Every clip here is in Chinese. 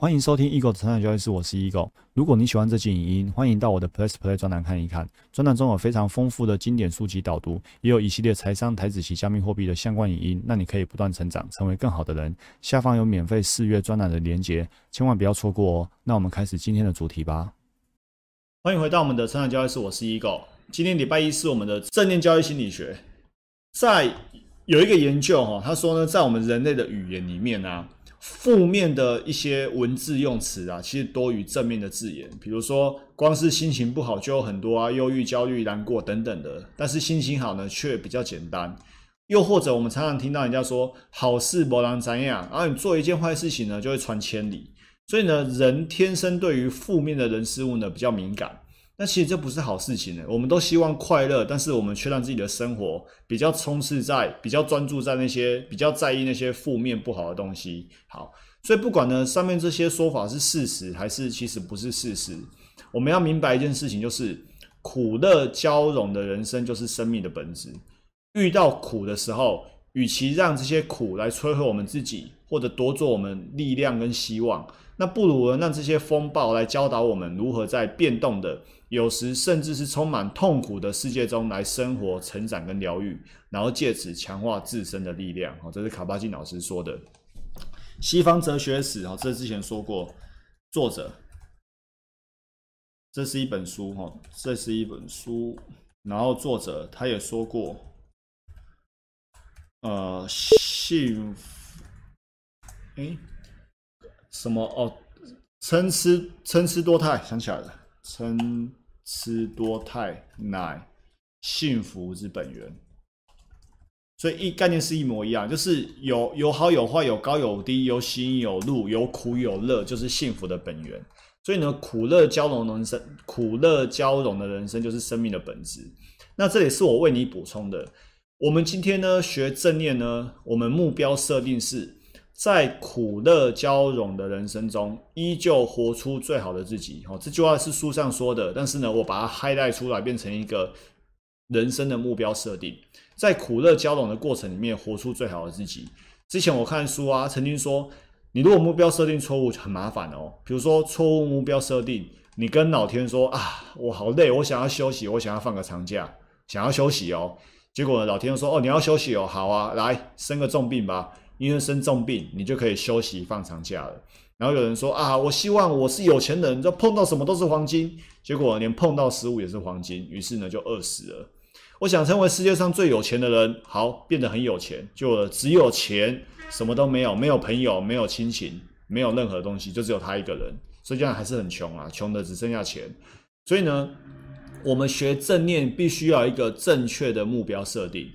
欢迎收听 Eagle 的成长交易室，我是 Eagle。如果你喜欢这期影音，欢迎到我的 Plus Play 专栏看一看。专栏中有非常丰富的经典书籍导读，也有一系列财商、台子及加密货币的相关影音，让你可以不断成长，成为更好的人。下方有免费试阅专栏的连结，千万不要错过哦。那我们开始今天的主题吧。欢迎回到我们的成长交易室，我是 Eagle。今天礼拜一是我们的正念交易心理学，在有一个研究哈，他说呢，在我们人类的语言里面呢。负面的一些文字用词啊，其实多于正面的字眼。比如说，光是心情不好就有很多啊，忧郁、焦虑、难过等等的。但是心情好呢，却比较简单。又或者，我们常常听到人家说“好事不让怎样”，然后你做一件坏事情呢，就会传千里。所以呢，人天生对于负面的人事物呢比较敏感。那其实这不是好事情呢。我们都希望快乐，但是我们却让自己的生活比较充斥在、比较专注在那些比较在意那些负面不好的东西。好，所以不管呢上面这些说法是事实还是其实不是事实，我们要明白一件事情，就是苦乐交融的人生就是生命的本质。遇到苦的时候，与其让这些苦来摧毁我们自己，或者夺走我们力量跟希望，那不如让这些风暴来教导我们如何在变动的。有时甚至是充满痛苦的世界中来生活、成长跟疗愈，然后借此强化自身的力量。哦，这是卡巴金老师说的。西方哲学史，哦，这之前说过。作者，这是一本书，哈，这是一本书。然后作者他也说过，呃，幸福，哎，什么？哦，参差参差多态，想起来了，参。差多态乃幸福之本源，所以一概念是一模一样，就是有有好有坏，有高有低，有喜有怒，有苦有乐，就是幸福的本源。所以呢，苦乐交融的人生，苦乐交融的人生就是生命的本质。那这里是我为你补充的。我们今天呢学正念呢，我们目标设定是。在苦乐交融的人生中，依旧活出最好的自己。哦，这句话是书上说的，但是呢，我把它 highlight 出来，变成一个人生的目标设定。在苦乐交融的过程里面，活出最好的自己。之前我看书啊，曾经说，你如果目标设定错误，很麻烦哦。比如说，错误目标设定，你跟老天说啊，我好累，我想要休息，我想要放个长假，想要休息哦。结果老天说，哦，你要休息哦，好啊，来生个重病吧。因为生重病，你就可以休息放长假了。然后有人说啊，我希望我是有钱人，就碰到什么都是黄金，结果连碰到食物也是黄金，于是呢就饿死了。我想成为世界上最有钱的人，好变得很有钱，就只有钱，什么都没有，没有朋友，没有亲情，没有任何东西，就只有他一个人，所以这样还是很穷啊，穷的只剩下钱。所以呢，我们学正念必须要一个正确的目标设定。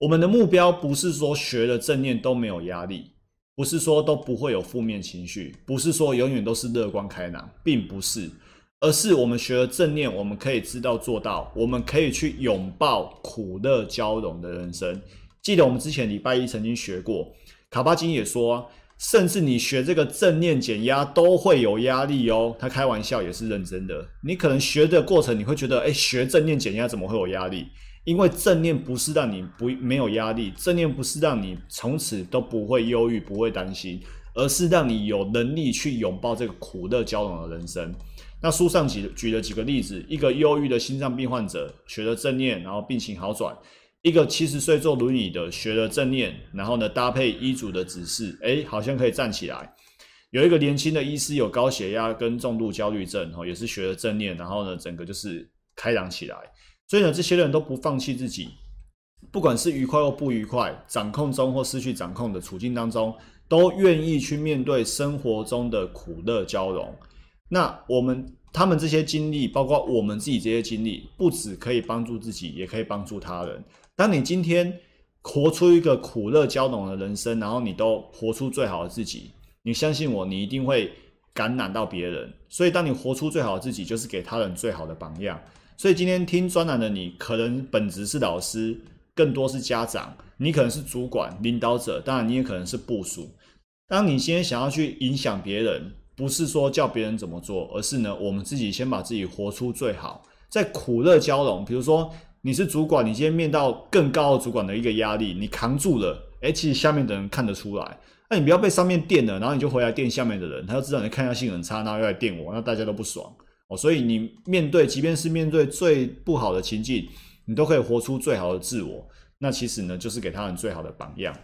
我们的目标不是说学了正念都没有压力，不是说都不会有负面情绪，不是说永远都是乐观开朗，并不是，而是我们学了正念，我们可以知道做到，我们可以去拥抱苦乐交融的人生。记得我们之前礼拜一曾经学过，卡巴金也说，甚至你学这个正念减压都会有压力哦。他开玩笑也是认真的。你可能学的过程，你会觉得，哎，学正念减压怎么会有压力？因为正念不是让你不没有压力，正念不是让你从此都不会忧郁、不会担心，而是让你有能力去拥抱这个苦乐交融的人生。那书上举举了几个例子：一个忧郁的心脏病患者学了正念，然后病情好转；一个七十岁坐轮椅的学了正念，然后呢搭配医嘱的指示，哎，好像可以站起来；有一个年轻的医师有高血压跟重度焦虑症，哦，也是学了正念，然后呢整个就是开朗起来。所以呢，这些人都不放弃自己，不管是愉快或不愉快，掌控中或失去掌控的处境当中，都愿意去面对生活中的苦乐交融。那我们他们这些经历，包括我们自己这些经历，不止可以帮助自己，也可以帮助他人。当你今天活出一个苦乐交融的人生，然后你都活出最好的自己，你相信我，你一定会感染到别人。所以，当你活出最好的自己，就是给他人最好的榜样。所以今天听专栏的你，可能本质是老师，更多是家长，你可能是主管、领导者，当然你也可能是部属。当你今天想要去影响别人，不是说叫别人怎么做，而是呢，我们自己先把自己活出最好，在苦乐交融。比如说你是主管，你今天面到更高的主管的一个压力，你扛住了，哎，其实下面的人看得出来那你不要被上面电了，然后你就回来电下面的人，他就知道你看下性很差，然后又来电我，那大家都不爽哦。所以你面对，即便是面对最不好的情境，你都可以活出最好的自我。那其实呢，就是给他人最好的榜样。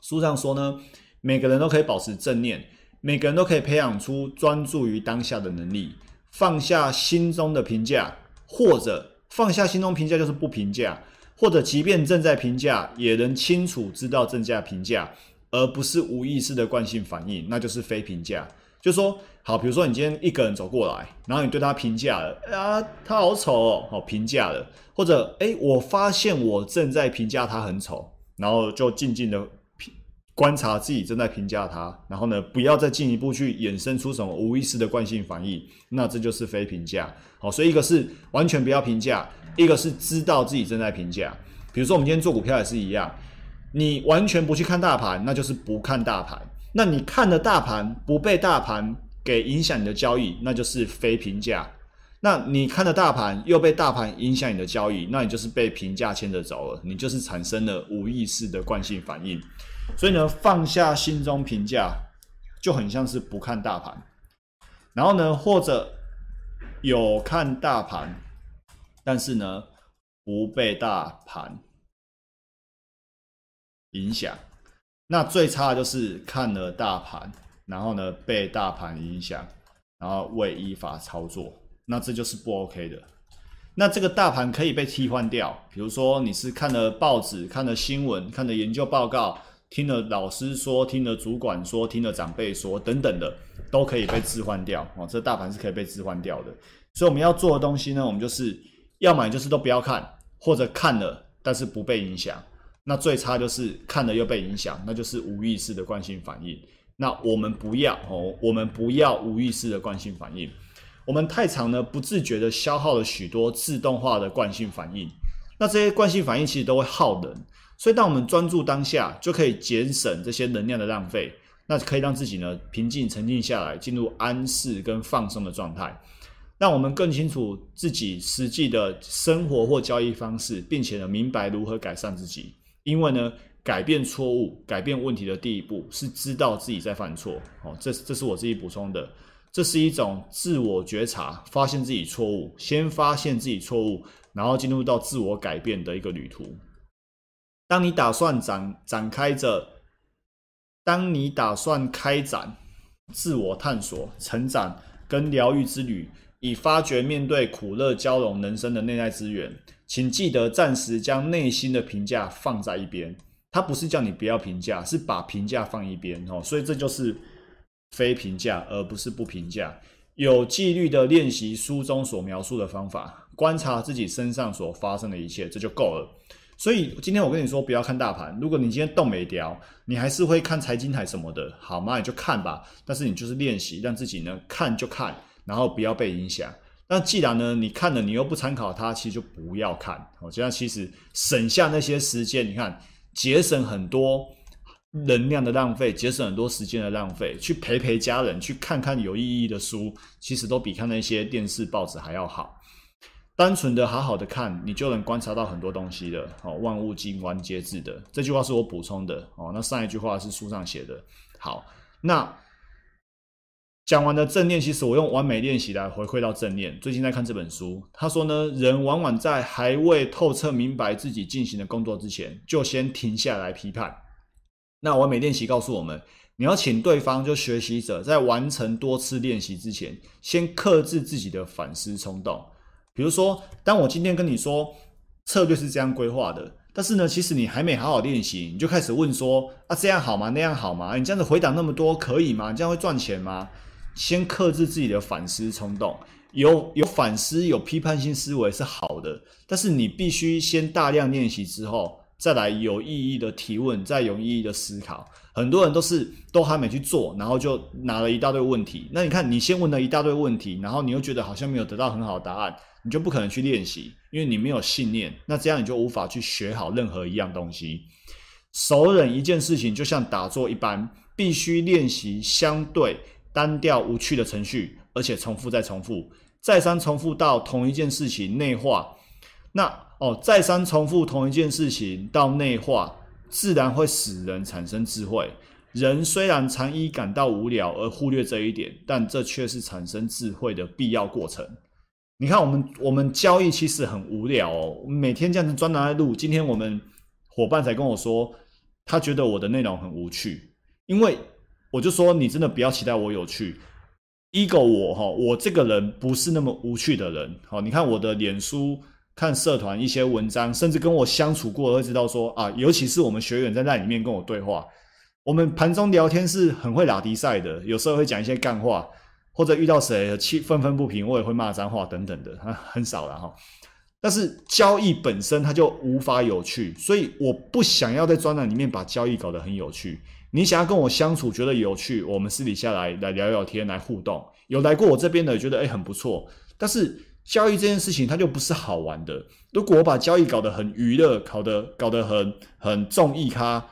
书上说呢，每个人都可以保持正念，每个人都可以培养出专注于当下的能力，放下心中的评价，或者放下心中评价就是不评价，或者即便正在评价，也能清楚知道正在评价。而不是无意识的惯性反应，那就是非评价。就说好，比如说你今天一个人走过来，然后你对他评价了，啊，他好丑哦，好评价了，或者哎，我发现我正在评价他很丑，然后就静静的评观察自己正在评价他，然后呢，不要再进一步去衍生出什么无意识的惯性反应，那这就是非评价。好，所以一个是完全不要评价，一个是知道自己正在评价。比如说我们今天做股票也是一样。你完全不去看大盘，那就是不看大盘。那你看的大盘不被大盘给影响你的交易，那就是非评价。那你看的大盘又被大盘影响你的交易，那你就是被评价牵着走了，你就是产生了无意识的惯性反应。所以呢，放下心中评价，就很像是不看大盘。然后呢，或者有看大盘，但是呢，不被大盘。影响，那最差的就是看了大盘，然后呢被大盘影响，然后未依法操作，那这就是不 OK 的。那这个大盘可以被替换掉，比如说你是看了报纸、看了新闻、看了研究报告、听了老师说、听了主管说、听了长辈说等等的，都可以被置换掉哦。这大盘是可以被置换掉的。所以我们要做的东西呢，我们就是要么就是都不要看，或者看了但是不被影响。那最差就是看了又被影响，那就是无意识的惯性反应。那我们不要哦，我们不要无意识的惯性反应。我们太长呢，不自觉的消耗了许多自动化的惯性反应。那这些惯性反应其实都会耗能，所以当我们专注当下，就可以节省这些能量的浪费。那可以让自己呢平静沉静下来，进入安适跟放松的状态，让我们更清楚自己实际的生活或交易方式，并且呢明白如何改善自己。因为呢，改变错误、改变问题的第一步是知道自己在犯错。哦，这这是我自己补充的，这是一种自我觉察，发现自己错误，先发现自己错误，然后进入到自我改变的一个旅途。当你打算展展开着，当你打算开展自我探索、成长跟疗愈之旅，以发掘面对苦乐交融人生的内在资源。请记得暂时将内心的评价放在一边，他不是叫你不要评价，是把评价放一边哦。所以这就是非评价，而不是不评价。有纪律的练习书中所描述的方法，观察自己身上所发生的一切，这就够了。所以今天我跟你说，不要看大盘。如果你今天动没掉，你还是会看财经台什么的，好吗？你就看吧。但是你就是练习，让自己呢看就看，然后不要被影响。那既然呢，你看了你又不参考它，其实就不要看。我，这样其实省下那些时间，你看节省很多能量的浪费，节省很多时间的浪费，去陪陪家人，去看看有意义的书，其实都比看那些电视报纸还要好。单纯的好好的看，你就能观察到很多东西的。哦，万物静观皆智的这句话是我补充的。哦，那上一句话是书上写的。好，那。讲完的正念，其实我用完美练习来回馈到正念。最近在看这本书，他说呢，人往往在还未透彻明白自己进行的工作之前，就先停下来批判。那完美练习告诉我们，你要请对方就学习者在完成多次练习之前，先克制自己的反思冲动。比如说，当我今天跟你说策略是这样规划的，但是呢，其实你还没好好练习，你就开始问说啊，这样好吗？那样好吗？你这样子回答那么多可以吗？这样会赚钱吗？先克制自己的反思冲动，有有反思、有批判性思维是好的，但是你必须先大量练习之后，再来有意义的提问，再有意义的思考。很多人都是都还没去做，然后就拿了一大堆问题。那你看，你先问了一大堆问题，然后你又觉得好像没有得到很好的答案，你就不可能去练习，因为你没有信念。那这样你就无法去学好任何一样东西。熟忍一件事情，就像打坐一般，必须练习相对。单调无趣的程序，而且重复再重复，再三重复到同一件事情内化。那哦，再三重复同一件事情到内化，自然会使人产生智慧。人虽然常因感到无聊而忽略这一点，但这却是产生智慧的必要过程。你看，我们我们交易其实很无聊哦，每天这样子专栏在录。今天我们伙伴才跟我说，他觉得我的内容很无趣，因为我就说你真的不要期待我有趣。ego 我哈，我这个人不是那么无趣的人。好，你看我的脸书、看社团一些文章，甚至跟我相处过，会知道说啊，尤其是我们学员在那里面跟我对话。我们盘中聊天是很会打迪赛的，有时候会讲一些干话，或者遇到谁气愤愤不平，我也会骂脏话等等的，很少了哈。但是交易本身它就无法有趣，所以我不想要在专栏里面把交易搞得很有趣。你想要跟我相处觉得有趣，我们私底下来来聊聊天，来互动。有来过我这边的，觉得哎很不错。但是交易这件事情它就不是好玩的。如果我把交易搞得很娱乐，搞得搞得很很综艺咖。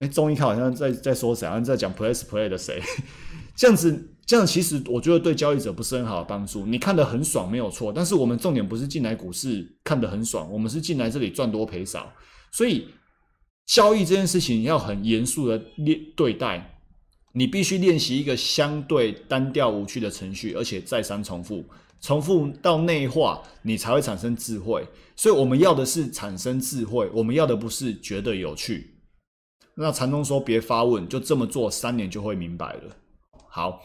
哎，中医看好像在在说谁，好像在讲 play play 的谁，这样子，这样其实我觉得对交易者不是很好的帮助。你看得很爽没有错，但是我们重点不是进来股市看得很爽，我们是进来这里赚多赔少。所以交易这件事情要很严肃的练对待，你必须练习一个相对单调无趣的程序，而且再三重复，重复到内化，你才会产生智慧。所以我们要的是产生智慧，我们要的不是觉得有趣。那禅宗说别发问，就这么做，三年就会明白了。好，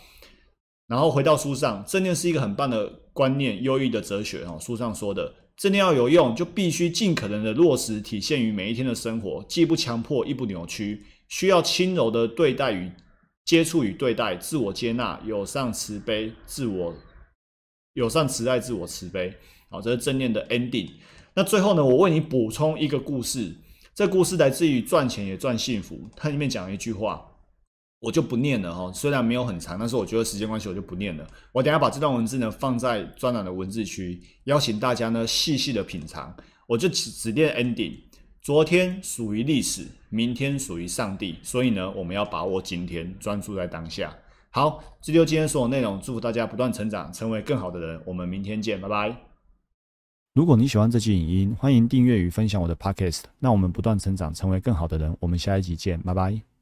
然后回到书上，正念是一个很棒的观念，优异的哲学哦。书上说的，正念要有用，就必须尽可能的落实，体现于每一天的生活，既不强迫，亦不扭曲，需要轻柔的对待与接触与对待，自我接纳，友善慈悲，自我友善慈爱，自我慈悲。好，这是正念的 ending。那最后呢，我为你补充一个故事。这故事来自于赚钱也赚幸福。它里面讲了一句话，我就不念了哈。虽然没有很长，但是我觉得时间关系，我就不念了。我等下把这段文字呢放在专栏的文字区，邀请大家呢细细的品尝。我就只只念 ending。昨天属于历史，明天属于上帝。所以呢，我们要把握今天，专注在当下。好，这就今天所有内容。祝福大家不断成长，成为更好的人。我们明天见，拜拜。如果你喜欢这期影音，欢迎订阅与分享我的 Podcast。让我们不断成长，成为更好的人。我们下一集见，拜拜。